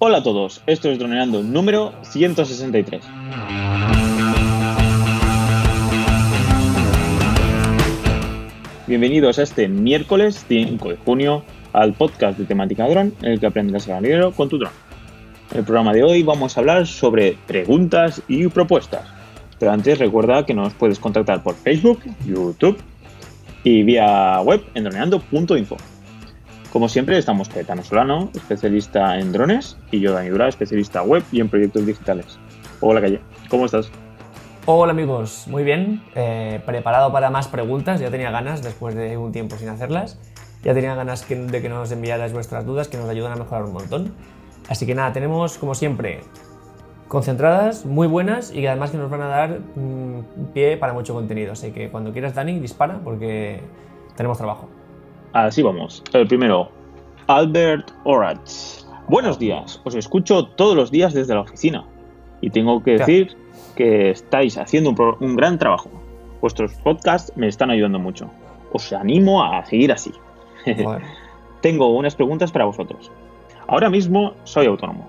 Hola a todos, esto es Droneando número 163. Bienvenidos a este miércoles 5 de junio al podcast de temática dron, en el que aprenderás a ganar dinero con tu dron. En el programa de hoy vamos a hablar sobre preguntas y propuestas. Pero antes recuerda que nos puedes contactar por Facebook, YouTube y vía web en droneando.info. Como siempre, estamos Caetano Solano, especialista en drones, y yo, Dani Dura, especialista web y en proyectos digitales. Hola, Calle, ¿cómo estás? Hola amigos, muy bien, eh, preparado para más preguntas, ya tenía ganas después de un tiempo sin hacerlas, ya tenía ganas de que nos enviarais vuestras dudas que nos ayudan a mejorar un montón. Así que nada, tenemos como siempre concentradas, muy buenas y que además que nos van a dar mm, pie para mucho contenido. Así que cuando quieras Dani, dispara porque tenemos trabajo. Así vamos. El primero, Albert Oratz. Buenos días, os escucho todos los días desde la oficina y tengo que decir que estáis haciendo un, gran trabajo. Vuestros podcasts me están ayudando mucho. Os animo a seguir así. Tengo unas preguntas para vosotros. Ahora mismo soy autónomo.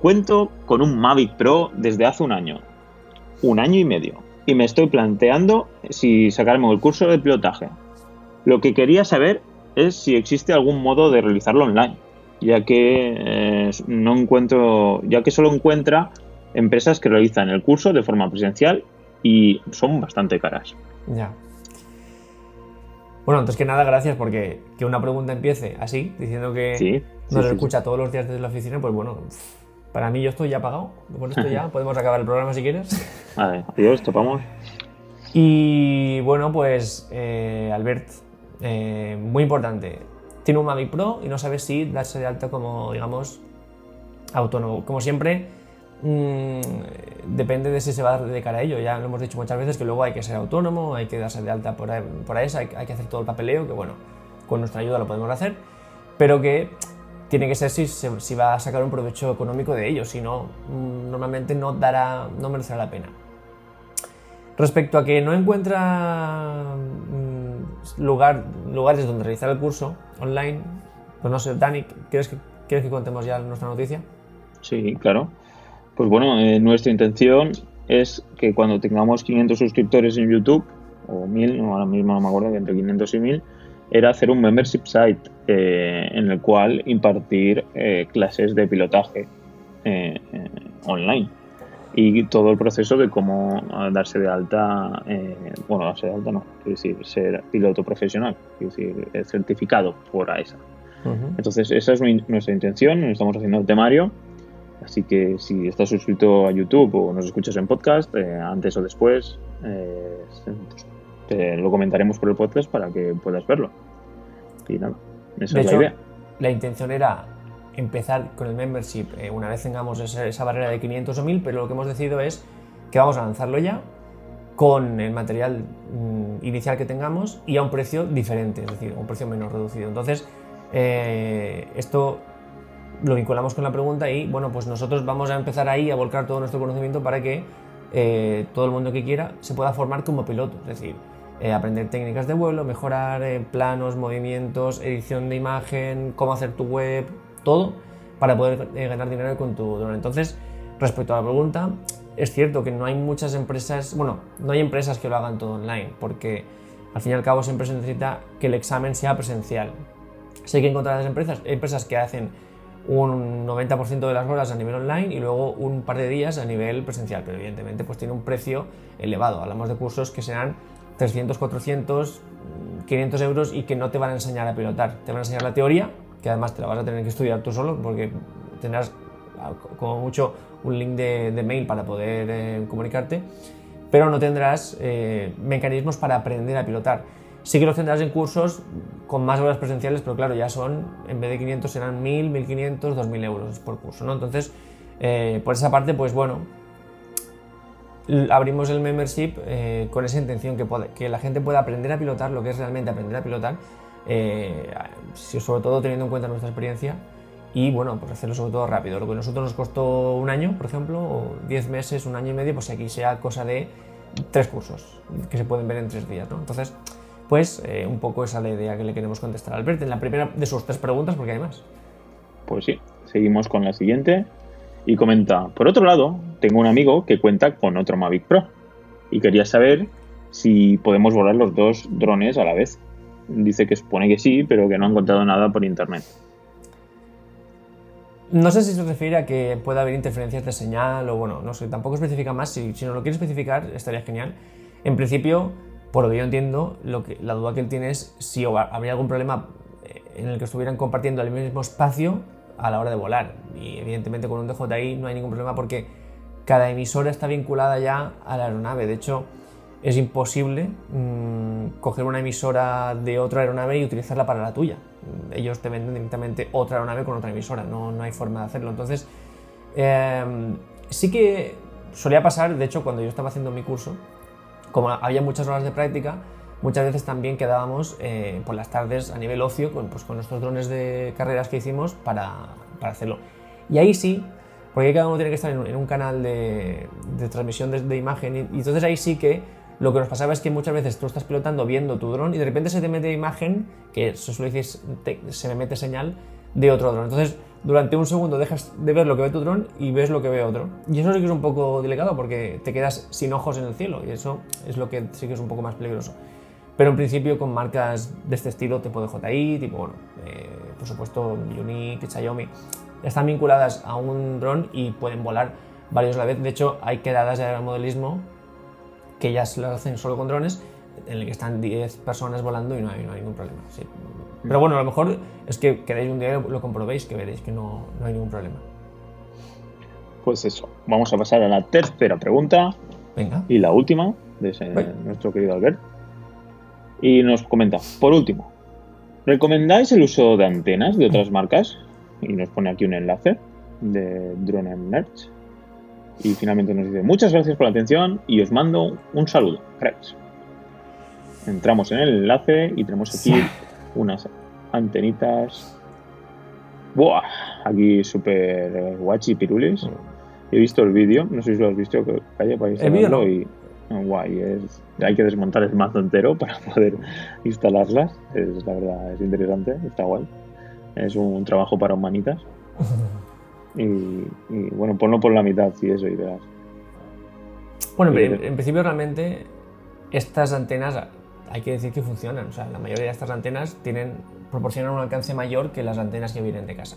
Cuento con un Mavic Pro desde hace un año, un año y medio, y me estoy planteando si sacarme el curso de pilotaje. Lo que quería saber es si existe algún modo de realizarlo online, ya que eh, no encuentro, ya que solo encuentra empresas que realizan el curso de forma presencial y son bastante caras. Ya. Bueno, antes que nada, gracias porque que una pregunta empiece así, diciendo que nos escucha todos los días desde la oficina, pues bueno, para mí yo estoy ya pagado. Con esto ya podemos acabar el programa si quieres. Vale, adiós, topamos. Y bueno, pues eh, Albert, eh, muy importante, tiene un Mavic Pro y no sabe si darse de alta como, digamos, autónomo. Como siempre, Mm, depende de si se va a dedicar a ello. Ya lo hemos dicho muchas veces que luego hay que ser autónomo, hay que darse de alta por, por eso, hay, que hacer todo el papeleo, que bueno, con nuestra ayuda lo podemos hacer, pero que tiene que ser si, si va a sacar un provecho económico de ello, si no, mm, normalmente no, dará, no merecerá la pena. Respecto a que no encuentra lugar, lugares donde realizar el curso online, pues no sé, Dani, ¿quieres que, ¿quieres que contemos ya nuestra noticia? Sí, claro. Pues bueno, eh, nuestra intención es que cuando tengamos 500 suscriptores en YouTube, o 1000, ahora mismo no me acuerdo, entre 500 y 1000, era hacer un membership site eh, en el cual impartir eh, clases de pilotaje online y todo el proceso de cómo darse de alta, bueno, darse de alta no, quiero decir, ser piloto profesional, quiero decir, certificado por AESA. Entonces, esa es nuestra intención, estamos haciendo el temario Así que si estás suscrito a YouTube o nos escuchas en podcast, eh, antes o después, eh, te lo comentaremos por el podcast para que puedas verlo. Y nada, esa es la idea. La intención era empezar con el membership eh, una vez tengamos esa, barrera de 500 o 1000, pero lo que hemos decidido es que vamos a lanzarlo ya con el material mm, inicial que tengamos y a un precio diferente, es decir, a un precio menos reducido. Entonces, esto lo vinculamos con la pregunta y bueno, pues nosotros vamos a empezar ahí a volcar todo nuestro conocimiento para que eh, todo el mundo que quiera se pueda formar como piloto, es decir, eh, aprender técnicas de vuelo, mejorar eh, planos, movimientos, edición de imagen, cómo hacer tu web, todo para poder ganar dinero con tu drone. Entonces, respecto a la pregunta, es cierto que no hay muchas empresas, bueno, no hay empresas que lo hagan todo online, porque al fin y al cabo siempre se necesita que el examen sea presencial. Sé que encontrar las empresas, empresas que hacen un 90% de las horas a nivel online y luego un par de días a nivel presencial, pero evidentemente pues tiene un precio elevado. Hablamos de cursos que serán 300, 400, 500 euros y que no te van a enseñar a pilotar. Te van a enseñar la teoría, que además te la vas a tener que estudiar tú solo porque tendrás como mucho un link de, mail para poder eh, comunicarte, pero no tendrás eh, mecanismos para aprender a pilotar. Sí que los tendrás en cursos con más horas presenciales, pero claro, ya son, en vez de 500 serán 1000, 1500, 2000 euros por curso, ¿no? Entonces, eh, por esa parte, pues bueno, abrimos el membership eh, con esa intención, que, que la gente pueda aprender a pilotar lo que es realmente aprender a pilotar, eh, sobre todo teniendo en cuenta nuestra experiencia y bueno, pues hacerlo sobre todo rápido. Lo que a nosotros nos costó un año, por ejemplo, o 10 meses, un año y medio, pues aquí sea cosa de tres cursos que se pueden ver en tres días, ¿no? Entonces, pues eh, un poco esa es la idea que le queremos contestar a Albert en la primera de sus tres preguntas, porque hay más. Pues sí, Seguimos con la siguiente y comenta, por otro lado, tengo un amigo que cuenta con otro Mavic Pro y quería saber si podemos volar los dos drones a la vez. Dice que supone que sí, pero que no ha encontrado nada por internet. No sé si se refiere a que pueda haber interferencias de señal o bueno, no sé, tampoco especifica más. Si, si nos lo quiere especificar, estaría genial. En principio, por lo que yo entiendo, lo que, la duda que él tiene es si habría algún problema eh, en el que estuvieran compartiendo el mismo espacio a la hora de volar. Y evidentemente con un DJI no hay ningún problema porque cada emisora está vinculada ya a la aeronave. De hecho, es imposible mm, coger una emisora de otra aeronave y utilizarla para la tuya. Ellos te venden directamente otra aeronave con otra emisora, no, no hay forma de hacerlo. Entonces, em, sí que solía pasar, de hecho, cuando yo estaba haciendo mi curso, como había muchas horas de práctica, muchas veces también quedábamos eh, por las tardes a nivel ocio con, pues, con nuestros drones de carreras que hicimos para, para hacerlo. Y ahí sí, porque cada uno tiene que estar en, un canal de, transmisión de, imagen, y entonces ahí sí que lo que nos pasaba es que muchas veces tú estás pilotando viendo tu dron y de repente se te mete imagen, que se suele decir, se me mete señal de otro dron. Entonces, durante un segundo dejas de ver lo que ve tu dron y ves lo que ve otro. Y eso sí que es un poco delicado porque te quedas sin ojos en el cielo y eso es lo que sí que es un poco más peligroso. Pero en principio con marcas de este estilo, tipo DJI, tipo, bueno, eh, por supuesto Unique, Xiaomi, están vinculadas a un dron y pueden volar varios a la vez. De hecho, hay quedadas de modelismo que ya se lo hacen solo con drones, en el que están 10 personas volando y no hay, no hay ningún problema. Pero bueno, a lo mejor es que queréis un día lo comprobéis, que veréis que no, no hay ningún problema. Pues eso, vamos a pasar a la tercera pregunta. Venga. Y la última de nuestro querido Albert. Y nos comenta, por último, ¿recomendáis el uso de antenas de otras marcas? Y nos pone aquí un enlace de Drone Merch. Y finalmente nos dice, muchas gracias por la atención y os mando un saludo, cracks. Entramos en el enlace y tenemos aquí unas antenitas. ¡Buah! Aquí súper guachi pirulis. He visto el vídeo, no sé si lo has visto, que calle para instalarlo y guay, es, hay que desmontar el mazo entero para poder instalarlas. Es la verdad, es interesante, está guay. Es un trabajo para humanitas. Y, bueno, ponlo por la mitad y eso y verás. Bueno, en, en, principio realmente estas antenas hay que decir que funcionan. O sea, la mayoría de estas antenas tienen, proporcionan un alcance mayor que las antenas que vienen de casa.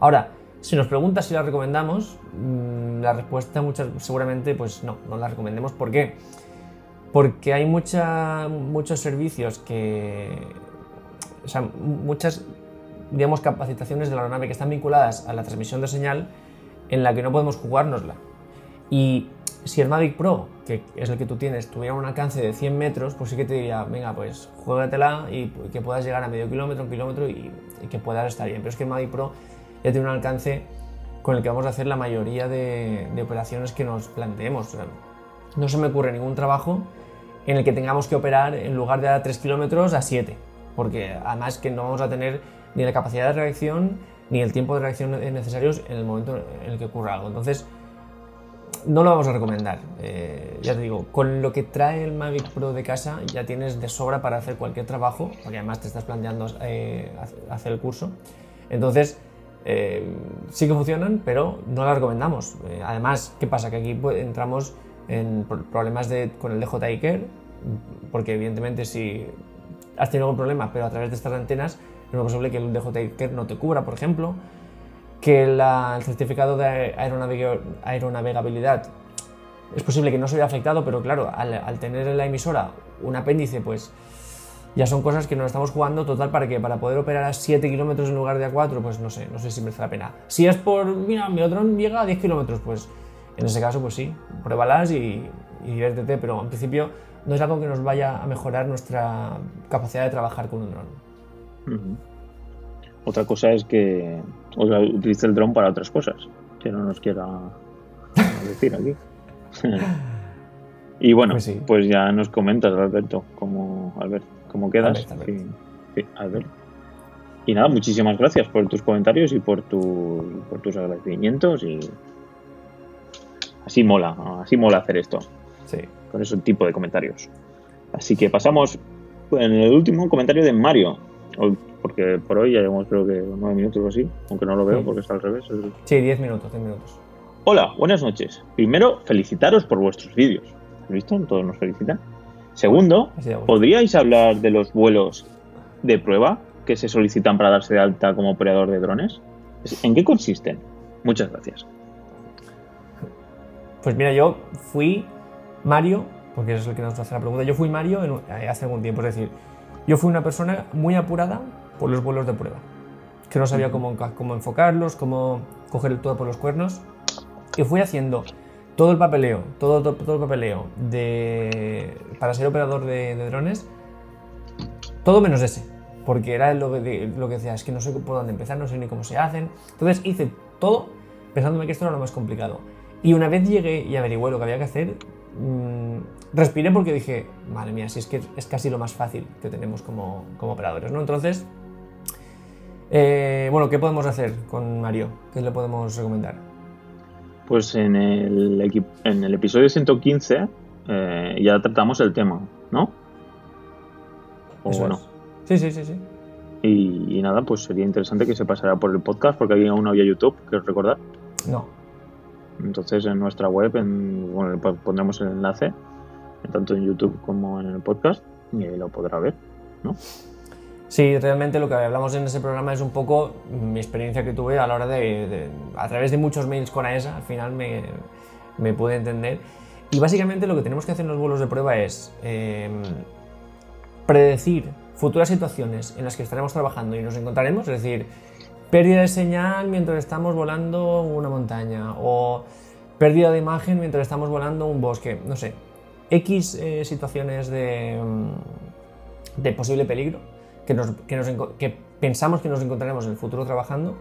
Ahora, si nos preguntas si las recomendamos, mm, la respuesta muchas, seguramente pues no, no las recomendemos. ¿Por qué? Porque hay mucha, muchos servicios que... O sea, muchas digamos, capacitaciones de la aeronave que están vinculadas a la transmisión de señal en la que no podemos jugárnosla. Y si el Mavic Pro, que es el que tú tienes, tuviera un alcance de 100 metros, pues sí que te diría, venga, pues juégatela y que puedas llegar a medio kilómetro, un kilómetro y, que puedas estar bien. Pero es que el Mavic Pro ya tiene un alcance con el que vamos a hacer la mayoría de, operaciones que nos planteemos. no se me ocurre ningún trabajo en el que tengamos que operar en lugar de a 3 kilómetros a 7, porque además que no vamos a tener ni la capacidad de reacción ni el tiempo de reacción necesarios en el momento en el que ocurra algo. Entonces, no lo vamos a recomendar. Eh, ya te digo, con lo que trae el Mavic Pro de casa ya tienes de sobra para hacer cualquier trabajo, porque además te estás planteando eh, hacer el curso. Entonces, eh, sí que funcionan, pero no las recomendamos. además, ¿qué pasa? Que aquí pues, entramos en problemas con el DJI Care, porque evidentemente si has tenido algún problema, pero a través de estas antenas es posible que el DJI no te cubra, por ejemplo, que el certificado de aeronavegabilidad es posible que no se vea afectado, pero claro, al, tener en la emisora un apéndice, pues ya son cosas que nos estamos jugando total para que para poder operar a 7 kilómetros en lugar de a 4, pues no sé, no sé si merece la pena. Si es por, mira, mi dron llega a 10 kilómetros, pues en ese caso, pues sí, pruébalas y, y diviértete, pero en principio no es algo que nos vaya a mejorar nuestra capacidad de trabajar con un dron. Otra cosa es que utilice el dron para otras cosas, que no nos quiera decir aquí. y bueno, pues, pues, ya nos comentas, Alberto, cómo, Albert, cómo quedas. Y nada, muchísimas gracias por tus comentarios y por, tu, por tus agradecimientos y así mola, así mola hacer esto. Sí. Con ese tipo de comentarios. Así que pasamos en el último comentario de Mario porque por hoy ya llevamos creo que nueve minutos o así, aunque no lo veo porque está al revés. Sí, diez minutos, diez minutos. Hola, buenas noches. Primero, felicitaros por vuestros vídeos. ¿Has visto? Todos nos felicitan. Segundo, ¿podríais hablar de los vuelos de prueba que se solicitan para darse de alta como operador de drones? ¿En qué consisten? Muchas gracias. Pues mira, yo fui Mario, porque es el que nos hace la pregunta, yo fui Mario eh, hace algún tiempo, es decir, yo fui una persona muy apurada por los vuelos de prueba, que no sabía cómo, cómo enfocarlos, cómo coger todo por los cuernos, y fui haciendo todo el papeleo, todo, todo, el papeleo de, para ser operador de, drones, todo menos ese, porque era lo que, lo que decía, es que no sé por dónde empezar, no sé ni cómo se hacen, entonces hice todo pensándome que esto era lo más complicado. Y una vez llegué y averigué lo que había que hacer, mm, respiré porque dije, madre mía, si es que es casi lo más fácil que tenemos como, como operadores, ¿no? Entonces, eh, bueno, ¿qué podemos hacer con Mario? ¿Qué le podemos recomendar? Pues en el, en el episodio 115 eh, ya tratamos el tema, ¿no? O bueno. Sí, sí, sí, sí. Y, y, nada, pues sería interesante que se pasara por el podcast porque aquí aún no había YouTube, quiero recordar. No. Entonces en nuestra web en, pondremos el enlace, tanto en YouTube como en el podcast, y ahí lo podrá ver, ¿no? Sí, realmente lo que hablamos en ese programa es un poco mi experiencia que tuve a la hora de, a través de muchos mails con AESA, al final me, me pude entender. Y básicamente lo que tenemos que hacer en los vuelos de prueba es em, predecir futuras situaciones en las que estaremos trabajando y nos encontraremos, es decir, pérdida de señal mientras estamos volando una montaña o pérdida de imagen mientras estamos volando un bosque, no sé, X eh, situaciones de, mm, de, posible peligro que, nos, que, pensamos que nos encontraremos en el futuro trabajando.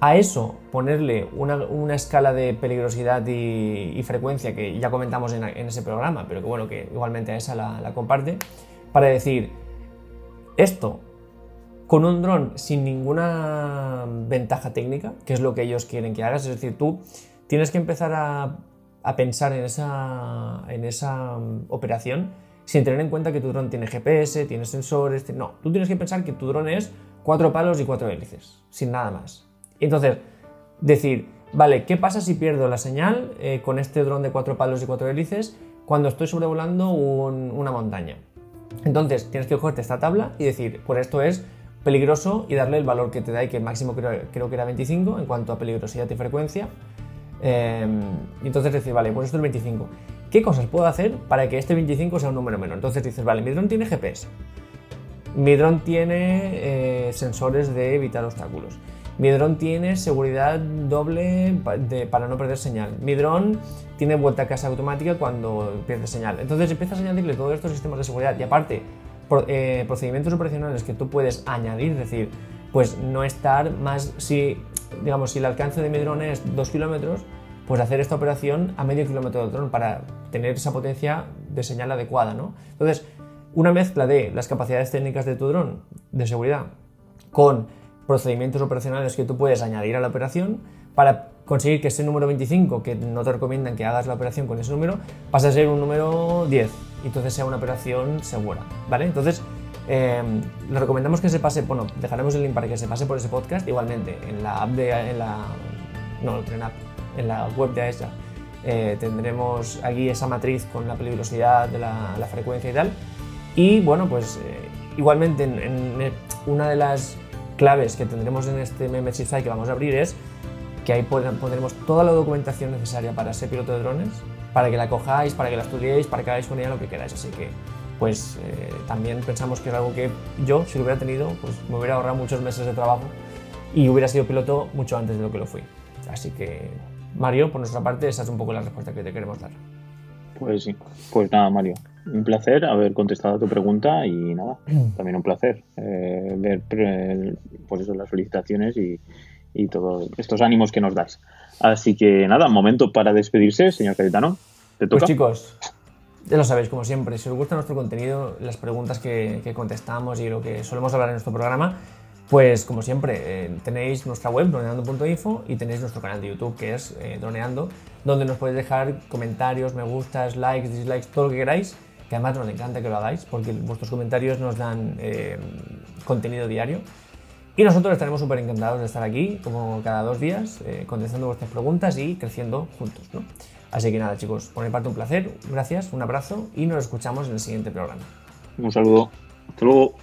A eso ponerle una, escala de peligrosidad y, frecuencia que ya comentamos en, ese programa, pero que bueno, que igualmente a esa la, la comparte, para decir, esto con un dron sin ninguna ventaja técnica, que es lo que ellos quieren que hagas. Es decir, tú tienes que empezar a, pensar en esa, en esa mm, operación sin tener en cuenta que tu dron tiene GPS, tiene sensores. No, tú tienes que pensar que tu dron es cuatro palos y cuatro hélices, sin nada más. Entonces, decir, vale, ¿qué pasa si pierdo la señal eh, con este dron de cuatro palos y cuatro hélices cuando estoy sobrevolando una montaña? Entonces, tienes que cogerte esta tabla y decir, pues esto es peligroso y darle el valor que te da y que el máximo creo, creo que era 25 en cuanto a peligrosidad y frecuencia. Em, y entonces decir, vale, pues esto es 25. ¿Qué cosas puedo hacer para que este 25 sea un número menor? Entonces dices, vale, mi dron tiene GPS. Mi dron tiene eh, sensores de evitar obstáculos. Mi dron tiene seguridad doble para no perder señal. Mi dron tiene vuelta a casa automática cuando pierde señal. Entonces empiezas a añadirle todos estos sistemas de seguridad y aparte eh, procedimientos operacionales que tú puedes añadir, es decir, pues no estar más, si, digamos, si el alcance de mi dron es 2 kilómetros, pues hacer esta operación a medio kilómetro del dron para tener esa potencia de señal adecuada, ¿no? Entonces, una mezcla de las capacidades técnicas de tu dron de seguridad con procedimientos operacionales que tú puedes añadir a la operación para conseguir que ese número 25, que no te recomiendan que hagas la operación con ese número, pase a ser un número 10 y entonces sea una operación segura, ¿vale? Entonces, eh, le recomendamos que se pase, bueno, dejaremos el link para que se pase por ese podcast, igualmente, en la app de, en la, no, en la web de AESA, eh, tendremos aquí esa matriz con la peligrosidad, de la, frecuencia y tal, y bueno, pues eh, igualmente en, una de las claves que tendremos en este membership site que vamos a abrir es que ahí pondremos toda la documentación necesaria para ser piloto de drones, para que la cojáis, para que la estudiéis, para que hagáis con ella lo que queráis. Así que, pues eh, también pensamos que es algo que yo, si lo hubiera tenido, pues me hubiera ahorrado muchos meses de trabajo y hubiera sido piloto mucho antes de lo que lo fui. Así que, Mario, por nuestra parte, esa es un poco la respuesta que te queremos dar. Pues sí, pues nada, Mario. Un placer haber contestado a tu pregunta y nada, también un placer eh, ver eh, pues eso, las felicitaciones y, y todos estos ánimos que nos das. Así que nada, momento para despedirse, señor capitano. ¿Te toca? Pues chicos, ya lo sabéis, como siempre, si os gusta nuestro contenido, las preguntas que, contestamos y lo que solemos hablar en nuestro programa, pues como siempre, eh, tenéis nuestra web, droneando.info, y tenéis nuestro canal de YouTube, que es eh, Droneando, donde nos podéis dejar comentarios, me gustas, likes, dislikes, todo lo que queráis. que además nos encanta que lo hagáis, porque vuestros comentarios nos dan eh, contenido diario. Y nosotros estaremos súper encantados de estar aquí, como cada dos días, eh, contestando vuestras preguntas y creciendo juntos. ¿no? Así que nada, chicos, por mi parte un placer, gracias, un abrazo y nos escuchamos en el siguiente programa. Un saludo. Hasta luego.